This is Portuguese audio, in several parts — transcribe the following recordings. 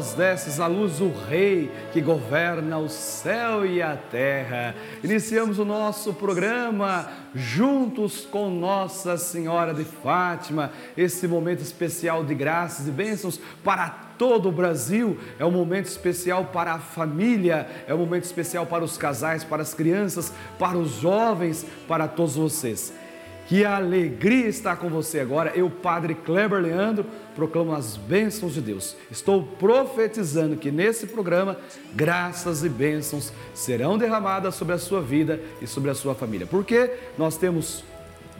Vós desces à luz o Rei que governa o céu e a terra. Iniciamos o nosso programa juntos com Nossa Senhora de Fátima, esse momento especial de graças e bênçãos para todo o Brasil. É um momento especial para a família, é um momento especial para os casais, para as crianças, para os jovens, para todos vocês. Que alegria estar com você agora. Eu, Padre Kleber Leandro, proclamo as bênçãos de Deus. Estou profetizando que nesse programa, graças e bênçãos serão derramadas sobre a sua vida e sobre a sua família. Porque nós temos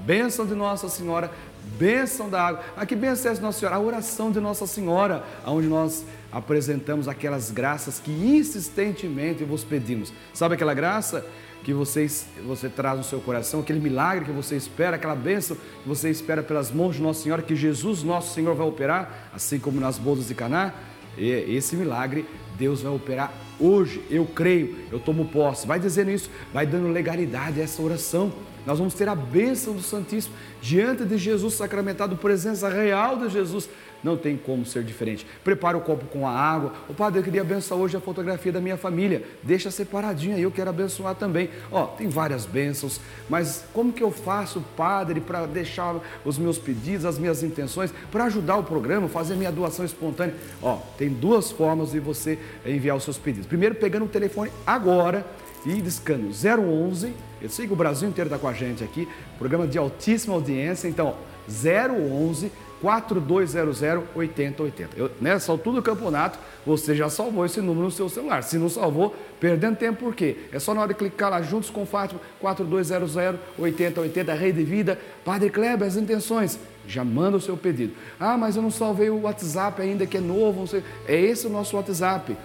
bênção de Nossa Senhora, bênção da água. Aqui bênção é Nossa Senhora, a oração de Nossa Senhora, onde nós apresentamos aquelas graças que insistentemente vos pedimos. Sabe aquela graça? Que vocês, você traz no seu coração, aquele milagre que você espera, aquela bênção que você espera pelas mãos de Nossa Senhora, que Jesus, nosso Senhor, vai operar, assim como nas bodas de Caná. Esse milagre Deus vai operar hoje. Eu creio, eu tomo posse. Vai dizendo isso, vai dando legalidade a essa oração. Nós vamos ter a bênção do Santíssimo diante de Jesus sacramentado, presença real de Jesus não tem como ser diferente. Prepara o copo com a água. O padre, eu queria abençoar hoje a fotografia da minha família. Deixa separadinho aí, eu quero abençoar também. Ó, tem várias bênçãos, mas como que eu faço, padre, para deixar os meus pedidos, as minhas intenções, para ajudar o programa, fazer minha doação espontânea? Ó, tem duas formas de você enviar os seus pedidos. Primeiro, pegando o telefone agora e discando 011. Eu sei que o Brasil inteiro está com a gente aqui, programa de altíssima audiência, então 011 4200 8080. Eu, nessa altura do campeonato, você já salvou esse número no seu celular. Se não salvou, perdendo tempo, por quê? É só na hora de clicar lá juntos com Fátima, 4200 8080, Rei de Vida, Padre Kleber, as intenções. Já manda o seu pedido. Ah, mas eu não salvei o WhatsApp ainda, que é novo. É esse o nosso WhatsApp.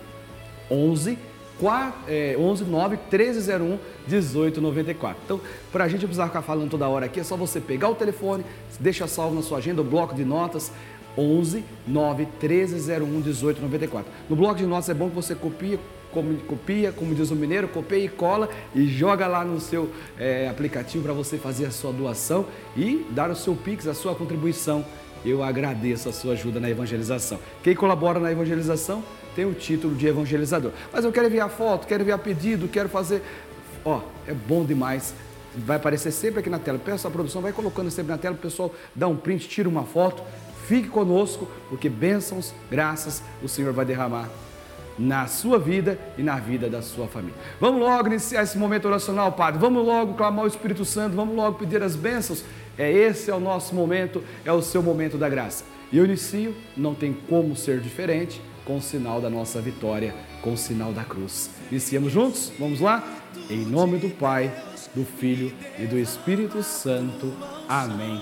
11 4, é, 11 9 1301 1894. Então, para a gente precisar ficar falando toda hora aqui, é só você pegar o telefone, deixa salvo na sua agenda o bloco de notas 11 9 1301 1894. No bloco de notas é bom que você copia, como, copia, como diz o mineiro, copia e cola e joga lá no seu é, aplicativo para você fazer a sua doação e dar o seu Pix, a sua contribuição. Eu agradeço a sua ajuda na evangelização. Quem colabora na evangelização tem o título de evangelizador. Mas eu quero enviar foto, quero enviar pedido, quero fazer. Ó, é bom demais. Vai aparecer sempre aqui na tela. Peço a produção, vai colocando sempre na tela, o pessoal dá um print, tira uma foto. Fique conosco, porque bênçãos, graças, o Senhor vai derramar na sua vida e na vida da sua família. Vamos logo iniciar esse momento oracional, Padre. Vamos logo clamar o Espírito Santo, vamos logo pedir as bênçãos. É esse é o nosso momento, é o seu momento da graça. E eu inicio, não tem como ser diferente com o sinal da nossa vitória, com o sinal da cruz. Iniciamos juntos? Vamos lá? Em nome do Pai, do Filho e do Espírito Santo. Amém.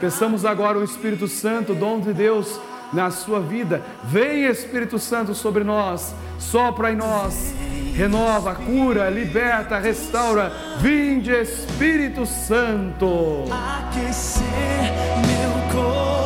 Peçamos agora o Espírito Santo, dom de Deus, na sua vida. Vem Espírito Santo sobre nós, sopra em nós, renova, cura, liberta, restaura. Vinde Espírito Santo. Aquecer meu coração.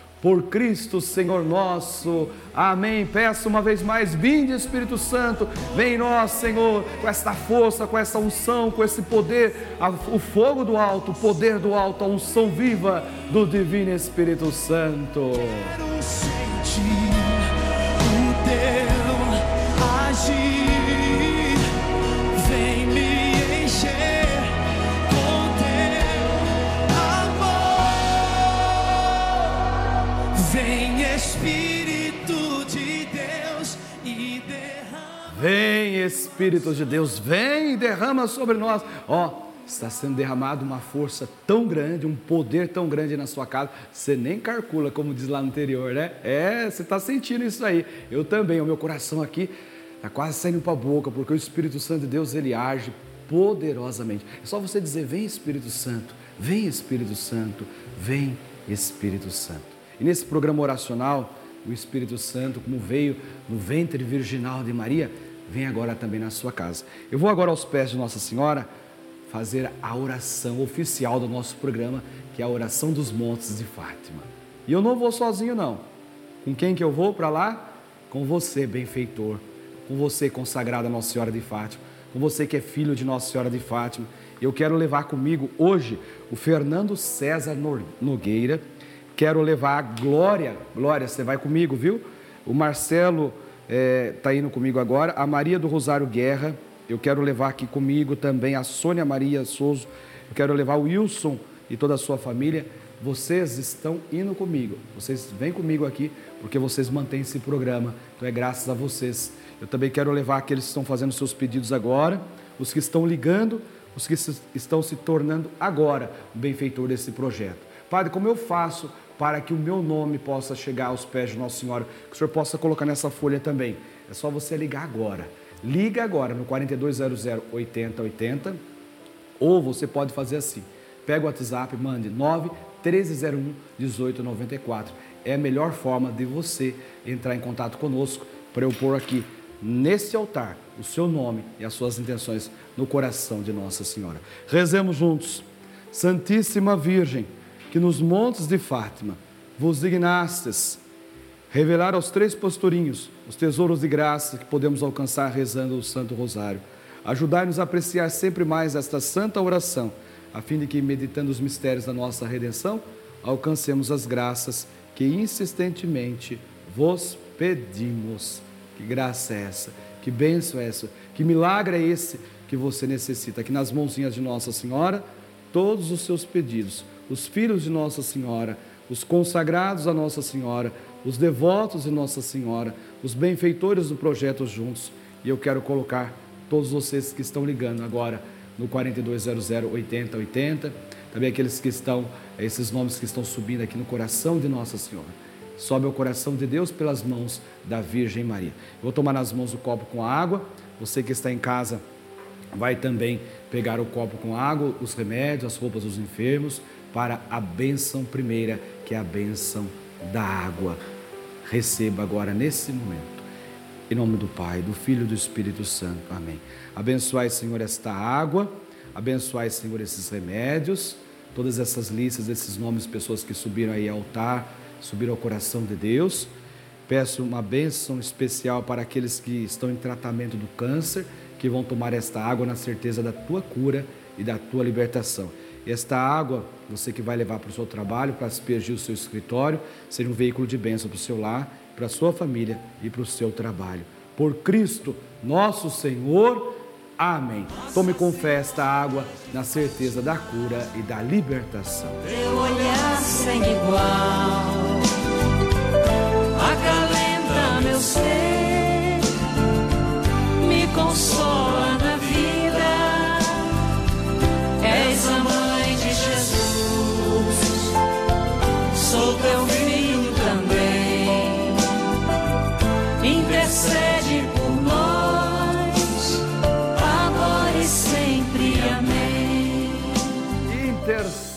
por Cristo Senhor nosso. Amém. Peço uma vez mais, vinde Espírito Santo, vem em nós, Senhor, com esta força, com essa unção, com esse poder, o fogo do alto, o poder do alto, a unção viva do Divino Espírito Santo. Quero sentir o teu Espírito de Deus, vem e derrama sobre nós. Ó, está sendo derramada uma força tão grande, um poder tão grande na sua casa, você nem calcula, como diz lá no interior, né? É, você está sentindo isso aí. Eu também, o meu coração aqui está quase saindo para a boca, porque o Espírito Santo de Deus, ele age poderosamente. É só você dizer: Vem Espírito Santo, vem Espírito Santo, vem Espírito Santo. E nesse programa oracional, o Espírito Santo, como veio no ventre virginal de Maria, vem agora também na sua casa. Eu vou agora aos pés de Nossa Senhora fazer a oração oficial do nosso programa, que é a oração dos montes de Fátima. E eu não vou sozinho não. Com quem que eu vou para lá? Com você, benfeitor. Com você, consagrada Nossa Senhora de Fátima. Com você que é filho de Nossa Senhora de Fátima. Eu quero levar comigo hoje o Fernando César Nogueira. Quero levar a Glória. Glória, você vai comigo, viu? O Marcelo está é, tá indo comigo agora. A Maria do Rosário Guerra eu quero levar aqui comigo também a Sônia Maria Souza. Eu quero levar o Wilson e toda a sua família. Vocês estão indo comigo. Vocês vêm comigo aqui porque vocês mantêm esse programa. Então é graças a vocês. Eu também quero levar aqueles que estão fazendo seus pedidos agora, os que estão ligando, os que estão se tornando agora o benfeitor desse projeto. Padre, como eu faço para que o meu nome possa chegar aos pés de Nossa Senhora? Que o Senhor possa colocar nessa folha também. É só você ligar agora. Liga agora no 4200 8080 ou você pode fazer assim. Pega o WhatsApp, mande 9 1301 1894. É a melhor forma de você entrar em contato conosco para eu pôr aqui nesse altar o seu nome e as suas intenções no coração de Nossa Senhora. Rezemos juntos. Santíssima Virgem, que nos montes de Fátima vos dignastes revelar aos três pastorinhos os tesouros de graça que podemos alcançar rezando o Santo Rosário. Ajudai-nos a apreciar sempre mais esta santa oração, a fim de que, meditando os mistérios da nossa redenção, alcancemos as graças que insistentemente vos pedimos. Que graça é essa? Que bênção é essa? Que milagre é esse que você necessita? Que nas mãozinhas de Nossa Senhora, todos os seus pedidos, os filhos de Nossa Senhora, os consagrados a Nossa Senhora, os devotos de Nossa Senhora, os benfeitores do projeto juntos. E eu quero colocar todos vocês que estão ligando agora no 4200 8080, também aqueles que estão, esses nomes que estão subindo aqui no coração de Nossa Senhora. Sobe ao coração de Deus pelas mãos da Virgem Maria. Eu vou tomar nas mãos o copo com água. Você que está em casa vai também pegar o copo com água, os remédios, as roupas dos enfermos, para a bênção primeira, que é a bênção da água. Receba agora nesse momento. Em nome do Pai, do Filho e do Espírito Santo. Amém. Abençoai, Senhor, esta água. Abençoai, Senhor, esses remédios. Todas essas listas, esses nomes, pessoas que subiram aí ao altar, subiram ao coração de Deus. Peço uma bênção especial para aqueles que estão em tratamento do câncer, que vão tomar esta água na certeza da tua cura e da tua libertação. Esta água, você que vai levar para o seu trabalho, para aspergir o seu escritório, seja um veículo de bênção para o seu lar, para a sua família e para o seu trabalho. Por Cristo, nosso Senhor. Amém. Tome com fé esta água na certeza da cura e da libertação. Teu olhar sem igual acalenta meu ser, me consola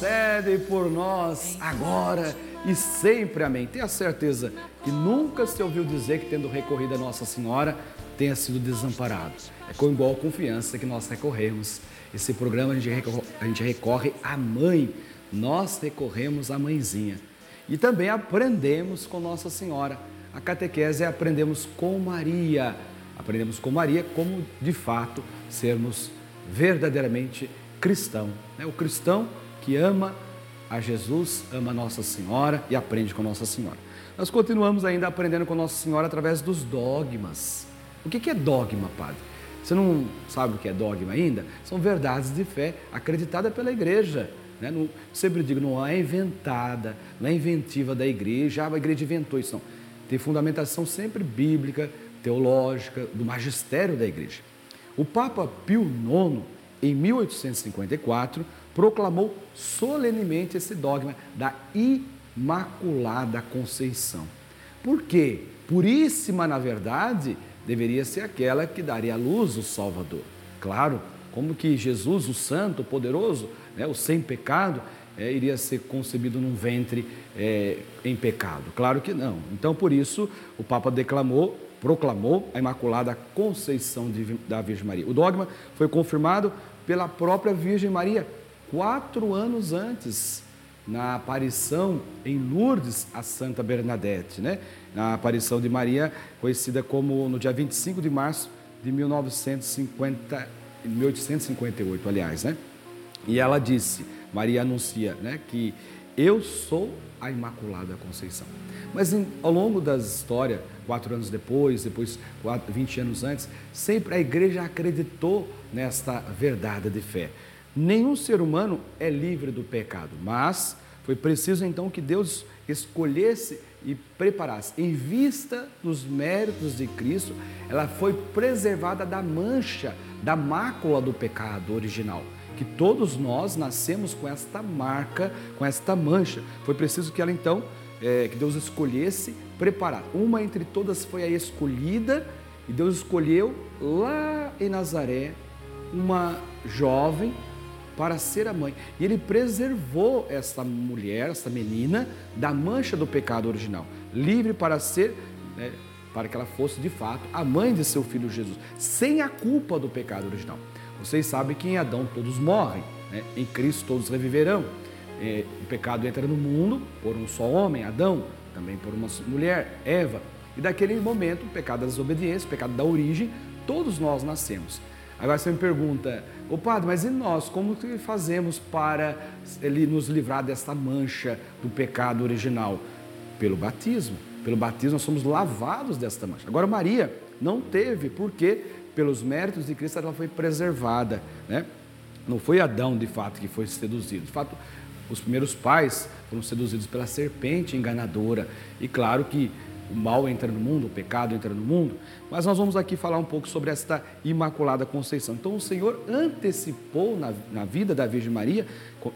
Intercede por nós agora e sempre. Amém. Tenha certeza que nunca se ouviu dizer que, tendo recorrido a Nossa Senhora, tenha sido desamparado. É com igual confiança que nós recorremos esse programa a gente, recorre, a gente recorre à mãe, nós recorremos à mãezinha. E também aprendemos com Nossa Senhora. A catequese é aprendemos com Maria. Aprendemos com Maria como de fato sermos verdadeiramente cristão. Né? O cristão que ama a Jesus, ama Nossa Senhora e aprende com Nossa Senhora. Nós continuamos ainda aprendendo com Nossa Senhora através dos dogmas. O que é dogma, Padre? Você não sabe o que é dogma ainda? São verdades de fé acreditadas pela igreja. Né? Não, sempre digo, não é inventada, não é inventiva da igreja, ah, a igreja inventou isso. Não. Tem fundamentação sempre bíblica, teológica, do magistério da igreja. O Papa Pio IX, em 1854, proclamou solenemente esse dogma da Imaculada Conceição. Por quê? Puríssima, na verdade, deveria ser aquela que daria à luz o Salvador. Claro, como que Jesus, o Santo, o Poderoso, né, o sem pecado, é, iria ser concebido num ventre é, em pecado? Claro que não. Então, por isso, o Papa declamou, proclamou a Imaculada Conceição de, da Virgem Maria. O dogma foi confirmado pela própria Virgem Maria quatro anos antes, na aparição em Lourdes a Santa Bernadette, né? na aparição de Maria, conhecida como no dia 25 de março de 1950, 1858, aliás, né? E ela disse, Maria anuncia, né, que eu sou a Imaculada Conceição. Mas em, ao longo das histórias, quatro anos depois, depois quatro, 20 anos antes, sempre a igreja acreditou nesta verdade de fé. Nenhum ser humano é livre do pecado, mas foi preciso então que Deus escolhesse e preparasse. Em vista dos méritos de Cristo, ela foi preservada da mancha, da mácula do pecado original. Que todos nós nascemos com esta marca, com esta mancha. Foi preciso que ela então, é, que Deus escolhesse preparar. Uma entre todas foi a escolhida, e Deus escolheu lá em Nazaré uma jovem para ser a mãe. E ele preservou essa mulher, essa menina, da mancha do pecado original, livre para ser, né, para que ela fosse de fato a mãe de seu filho Jesus, sem a culpa do pecado original. Vocês sabem que em Adão todos morrem, né? em Cristo todos reviverão. É, o pecado entra no mundo por um só homem, Adão, também por uma mulher, Eva. E daquele momento, o pecado da desobediência, o pecado da origem, todos nós nascemos. Agora você me pergunta, o padre, mas e nós? Como que fazemos para ele nos livrar desta mancha do pecado original? Pelo batismo. Pelo batismo nós somos lavados desta mancha. Agora Maria não teve, porque pelos méritos de Cristo ela foi preservada, né? Não foi Adão de fato que foi seduzido. De fato, os primeiros pais foram seduzidos pela serpente enganadora. E claro que o mal entra no mundo, o pecado entra no mundo, mas nós vamos aqui falar um pouco sobre esta Imaculada Conceição. Então, o Senhor antecipou na, na vida da Virgem Maria,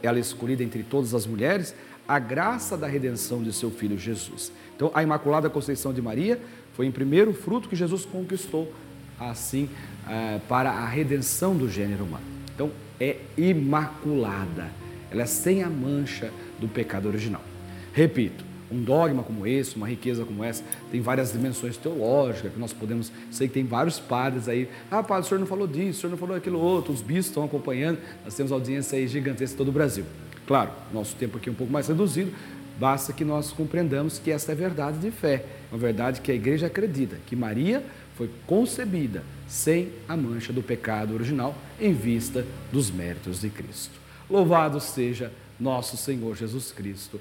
ela escolhida entre todas as mulheres, a graça da redenção de seu filho Jesus. Então, a Imaculada Conceição de Maria foi em primeiro fruto que Jesus conquistou, assim, eh, para a redenção do gênero humano. Então, é imaculada, ela é sem a mancha do pecado original. Repito, um dogma como esse, uma riqueza como essa, tem várias dimensões teológicas que nós podemos. Sei que tem vários padres aí. Ah, padre, o senhor não falou disso, o senhor não falou aquilo outro, os bispos estão acompanhando. Nós temos audiência aí gigantesca em todo o Brasil. Claro, nosso tempo aqui é um pouco mais reduzido, basta que nós compreendamos que essa é verdade de fé, uma verdade que a igreja acredita, que Maria foi concebida sem a mancha do pecado original em vista dos méritos de Cristo. Louvado seja nosso Senhor Jesus Cristo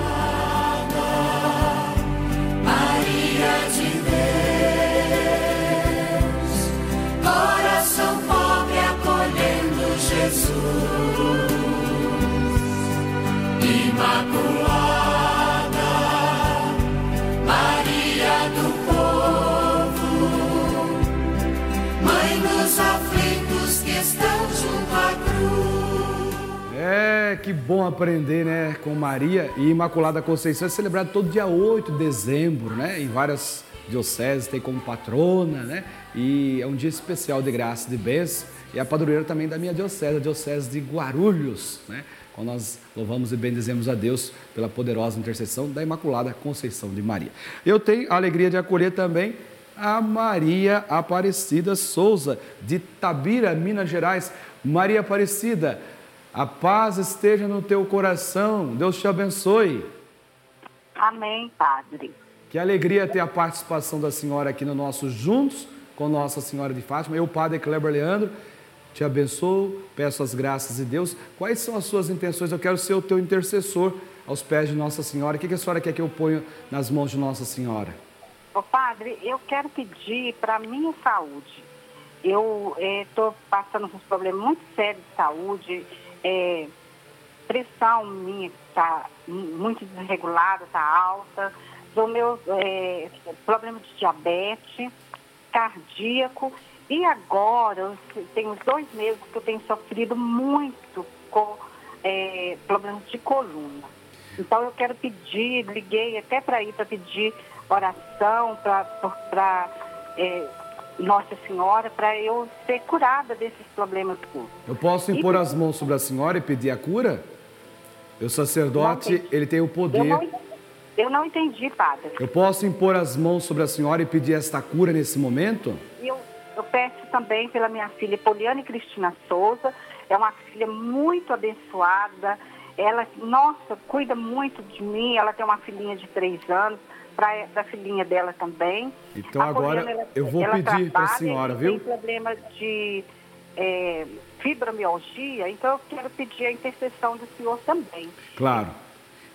Que bom aprender, né, com Maria e Imaculada Conceição. É celebrado todo dia 8 de dezembro, né, em várias dioceses, tem como patrona, né, e é um dia especial de graça, de bênção. E a padroeira também da minha diocese, a diocese de Guarulhos, né, quando nós louvamos e bendizemos a Deus pela poderosa intercessão da Imaculada Conceição de Maria. Eu tenho a alegria de acolher também a Maria Aparecida Souza, de Tabira, Minas Gerais. Maria Aparecida, a paz esteja no teu coração. Deus te abençoe. Amém, Padre. Que alegria ter a participação da senhora aqui no nosso Juntos com Nossa Senhora de Fátima. Eu, Padre Kleber Leandro, te abençoo, peço as graças de Deus. Quais são as suas intenções? Eu quero ser o teu intercessor aos pés de Nossa Senhora. O que a senhora quer que eu ponha nas mãos de Nossa Senhora? Ô, padre, eu quero pedir para a minha saúde. Eu estou é, passando por um problema muito sério de saúde. É, pressão minha está muito desregulada, está alta. Do meu é, problema de diabetes. cardíaco e agora, tem uns dois meses que eu tenho sofrido muito com é, problemas de coluna. Então eu quero pedir, liguei até para ir para pedir oração para é, Nossa Senhora, para eu ser curada desses problemas todos. Eu posso impor e, as mãos sobre a senhora e pedir a cura? O sacerdote, ele tem o poder. Eu não, eu não entendi, padre. Eu posso impor as mãos sobre a senhora e pedir esta cura nesse momento? Eu, eu peço também pela minha filha Poliane Cristina Souza, é uma filha muito abençoada. Ela, nossa, cuida muito de mim. Ela tem uma filhinha de três anos, para a filhinha dela também. Então a agora Poliana, ela, eu vou pedir para a senhora, viu? Tem problema de é, fibromialgia, então eu quero pedir a intercessão do senhor também. Claro.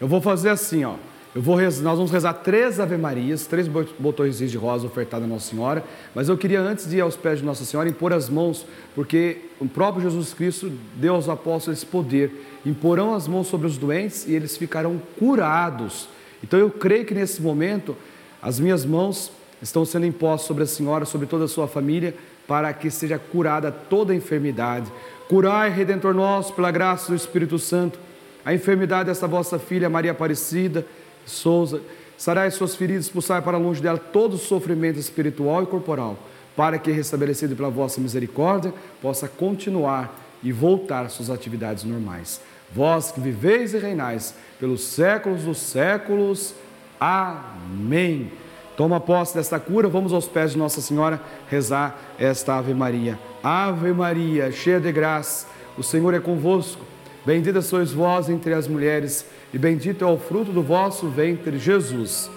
Eu vou fazer assim, ó. Eu vou rezar, nós vamos rezar três Ave Marias, três botões de rosa ofertados a Nossa Senhora, mas eu queria, antes de ir aos pés de Nossa Senhora, impor as mãos, porque o próprio Jesus Cristo deu aos apóstolos esse poder. Imporão as mãos sobre os doentes e eles ficarão curados. Então eu creio que nesse momento as minhas mãos estão sendo impostas sobre a Senhora, sobre toda a sua família, para que seja curada toda a enfermidade. Curai, Redentor nosso, pela graça do Espírito Santo, a enfermidade desta vossa filha Maria Aparecida Souza, sarai suas feridas, expulsai para longe dela todo o sofrimento espiritual e corporal, para que, restabelecido pela vossa misericórdia, possa continuar e voltar às suas atividades normais. Vós que viveis e reinais pelos séculos dos séculos. Amém. Toma posse desta cura, vamos aos pés de Nossa Senhora rezar esta Ave Maria. Ave Maria, cheia de graça, o Senhor é convosco. Bendita sois vós entre as mulheres e bendito é o fruto do vosso ventre, Jesus.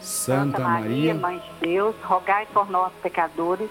Santa, Santa Maria, Mãe de Deus, rogai por nós, pecadores,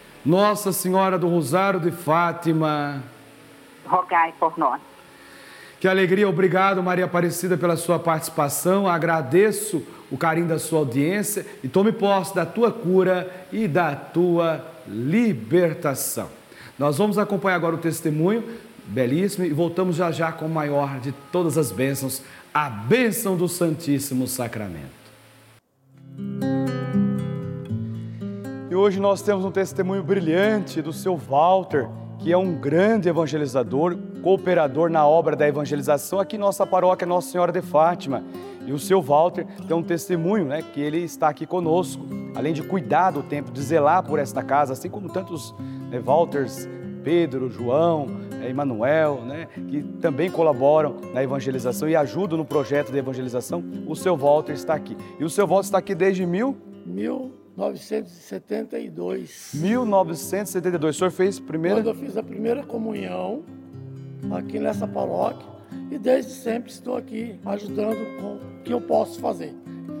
Nossa Senhora do Rosário de Fátima, rogai por nós. Que alegria, obrigado Maria Aparecida pela sua participação. Agradeço o carinho da sua audiência e tome posse da tua cura e da tua libertação. Nós vamos acompanhar agora o testemunho belíssimo e voltamos já já com o maior de todas as bênçãos, a bênção do Santíssimo Sacramento. E hoje nós temos um testemunho brilhante do seu Walter, que é um grande evangelizador, cooperador na obra da evangelização aqui em nossa paróquia Nossa Senhora de Fátima. E o seu Walter tem um testemunho, né, que ele está aqui conosco, além de cuidar do templo, de zelar por esta casa, assim como tantos né, Walters, Pedro, João, é, Emanuel, né, que também colaboram na evangelização e ajudam no projeto de evangelização. O seu Walter está aqui. E o seu Walter está aqui desde mil? 1972. 1972. O senhor fez primeiro? Quando eu fiz a primeira comunhão aqui nessa paróquia e desde sempre estou aqui ajudando com o que eu posso fazer.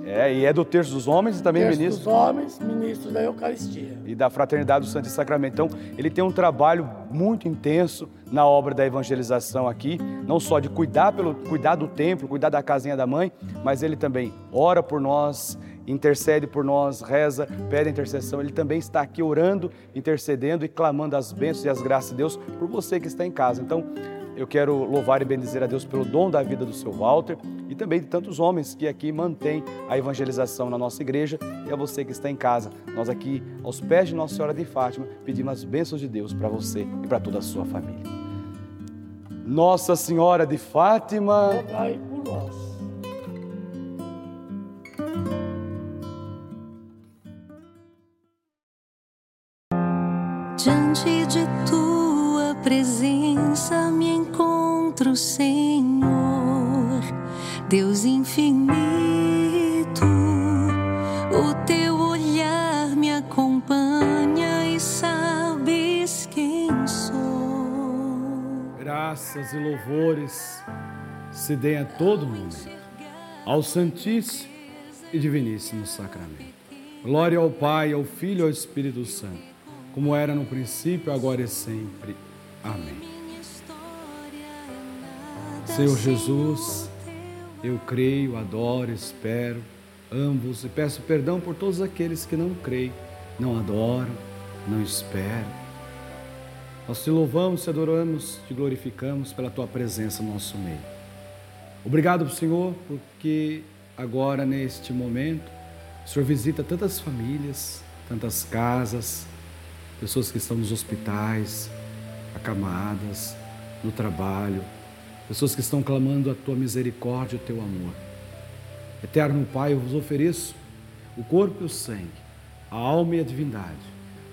É, e é do Terço dos Homens e também Terço ministro. dos Homens, ministro da Eucaristia. E da Fraternidade do Santo Sacramento. Então, ele tem um trabalho muito intenso na obra da evangelização aqui, não só de cuidar, pelo, cuidar do templo, cuidar da casinha da mãe, mas ele também ora por nós, intercede por nós, reza, pede intercessão. Ele também está aqui orando, intercedendo e clamando as bênçãos e as graças de Deus por você que está em casa. Então, eu quero louvar e bendizer a Deus pelo dom da vida do seu Walter e também de tantos homens que aqui mantêm a evangelização na nossa igreja e a você que está em casa. Nós aqui, aos pés de Nossa Senhora de Fátima, pedimos as bênçãos de Deus para você e para toda a sua família. Nossa Senhora de Fátima, rogai por nós. Diante de tua presença me encontro, Senhor, Deus infinito. O teu olhar me acompanha e sabes quem sou. Graças e louvores se deem a todo mundo, ao Santíssimo e Diviníssimo Sacramento. Glória ao Pai, ao Filho e ao Espírito Santo, como era no princípio, agora e sempre. Amém. Senhor Jesus, eu creio, adoro, espero, amo-vos e peço perdão por todos aqueles que não creem, não adoram, não esperam. Nós te louvamos, te adoramos, te glorificamos pela tua presença no nosso meio. Obrigado, Senhor, porque agora, neste momento, o Senhor visita tantas famílias, tantas casas, pessoas que estão nos hospitais, acamadas, no trabalho, pessoas que estão clamando a tua misericórdia o teu amor. Eterno Pai, eu vos ofereço o corpo e o sangue, a alma e a divindade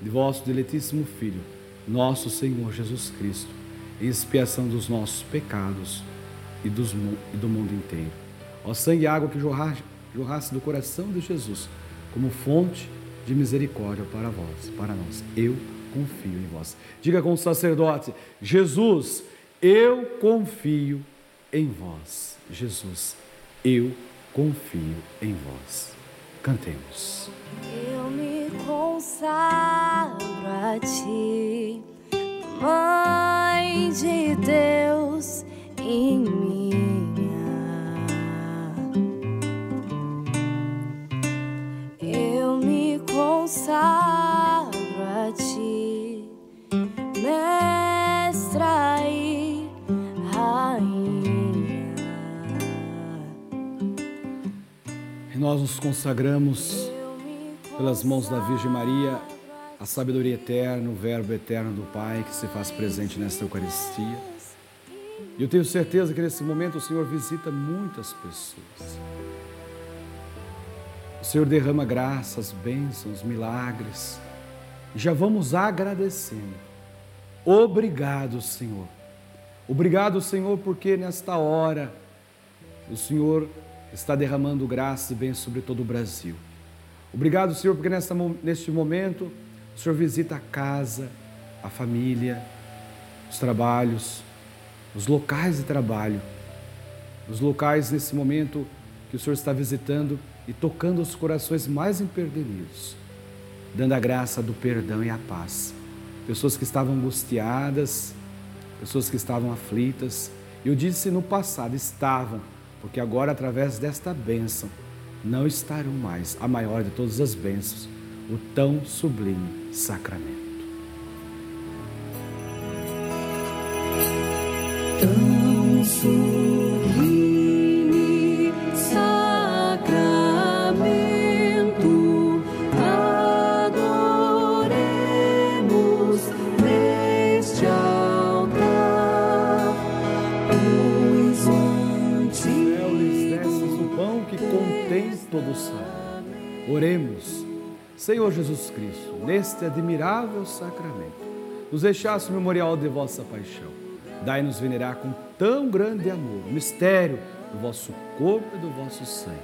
de vosso diletíssimo Filho, nosso Senhor Jesus Cristo, em expiação dos nossos pecados e, dos, e do mundo inteiro. Ó sangue e água que jorrasse, jorrasse do coração de Jesus, como fonte de misericórdia para vós, para nós. Eu confio em vós. Diga com o sacerdote: Jesus, eu confio em vós. Jesus, eu confio em vós. Cantemos. Eu me consagro a ti, Mãe de Deus em minha. Eu me consagro nós nos consagramos pelas mãos da Virgem Maria, a sabedoria eterna, o Verbo eterno do Pai que se faz presente nesta Eucaristia. E eu tenho certeza que nesse momento o Senhor visita muitas pessoas. O Senhor derrama graças, bênçãos, milagres. Já vamos agradecendo. Obrigado, Senhor. Obrigado, Senhor, porque nesta hora o Senhor está derramando graça e bem sobre todo o Brasil. Obrigado, Senhor, porque nesta, neste momento o Senhor visita a casa, a família, os trabalhos, os locais de trabalho, os locais nesse momento que o Senhor está visitando e tocando os corações mais imperdenidos, dando a graça do perdão e a paz. Pessoas que estavam angustiadas, pessoas que estavam aflitas. Eu disse no passado, estavam, porque agora, através desta bênção, não estarão mais a maior de todas as bênçãos, o tão sublime sacramento. Todo o sal. Oremos. Senhor Jesus Cristo, neste admirável sacramento, nos deixaste o memorial de vossa paixão. Dai-nos venerar com tão grande amor o mistério do vosso corpo e do vosso sangue.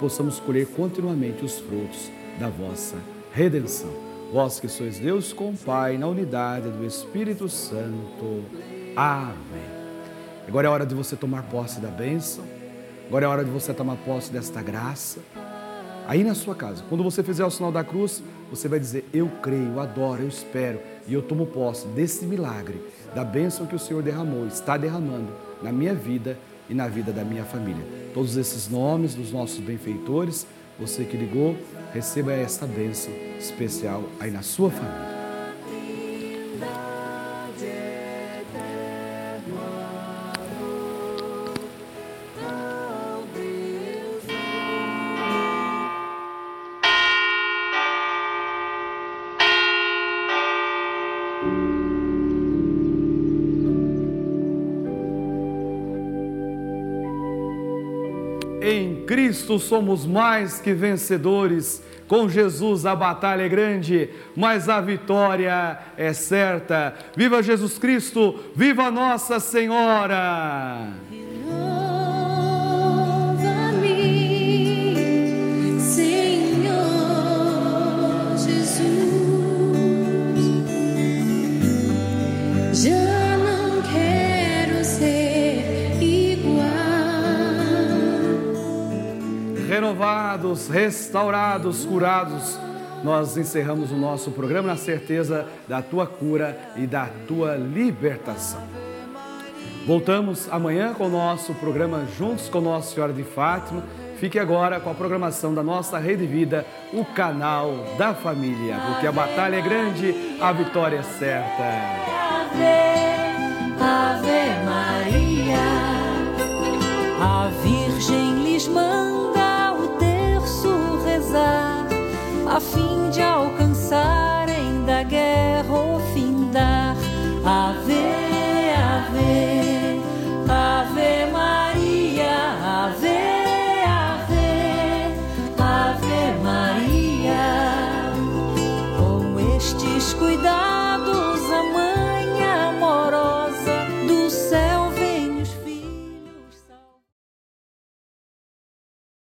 Possamos colher continuamente os frutos da vossa redenção. Vós que sois Deus com Pai, na unidade do Espírito Santo. Amém. Agora é hora de você tomar posse da bênção. Agora é hora de você tomar posse desta graça. Aí na sua casa, quando você fizer o sinal da cruz, você vai dizer: Eu creio, eu adoro, eu espero e eu tomo posse desse milagre, da bênção que o Senhor derramou, está derramando na minha vida e na vida da minha família. Todos esses nomes dos nossos benfeitores, você que ligou, receba esta bênção especial aí na sua família. Em Cristo somos mais que vencedores. Com Jesus a batalha é grande, mas a vitória é certa. Viva Jesus Cristo, viva Nossa Senhora! Restaurados, curados, nós encerramos o nosso programa na certeza da tua cura e da tua libertação. Voltamos amanhã com o nosso programa Juntos com Nossa Senhora de Fátima. Fique agora com a programação da nossa Rede Vida, o canal da família, porque a batalha é grande, a vitória é certa. A